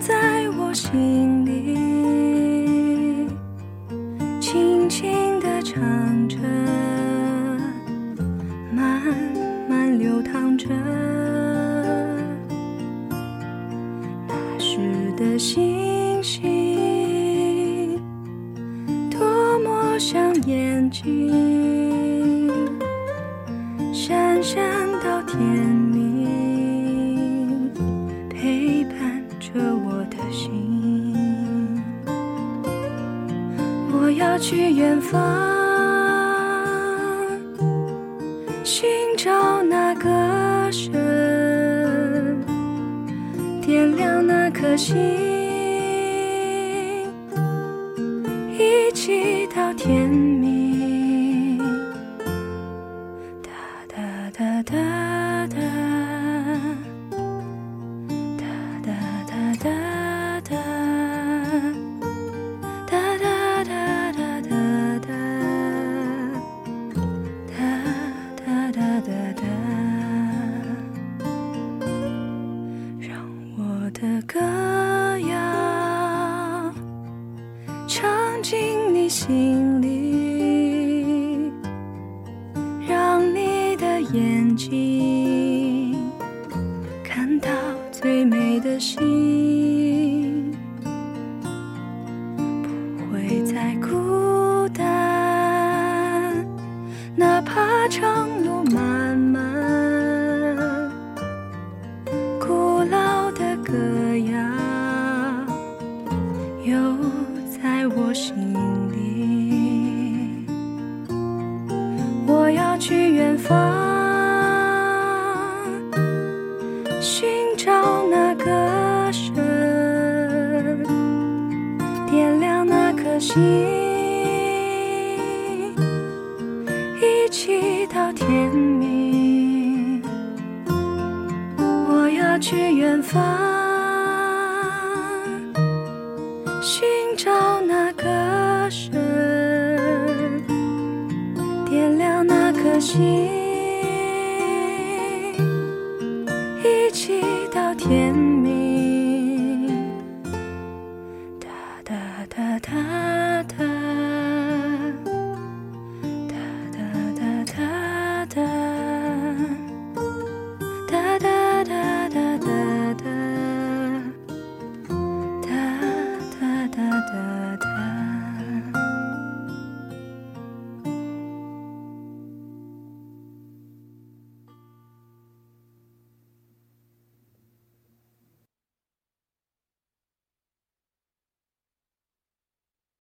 在我心里轻轻的唱着慢慢流淌着那时的星星多么像眼睛闪闪到天明要去远方，寻找那歌声，点亮那颗心，一起到天明。心里，让你的眼睛看到最美的星。不会再孤单，哪怕长路漫方，寻找那歌声。点亮那颗心，一起到天明。我要去远方，寻找那歌声，点亮那颗心，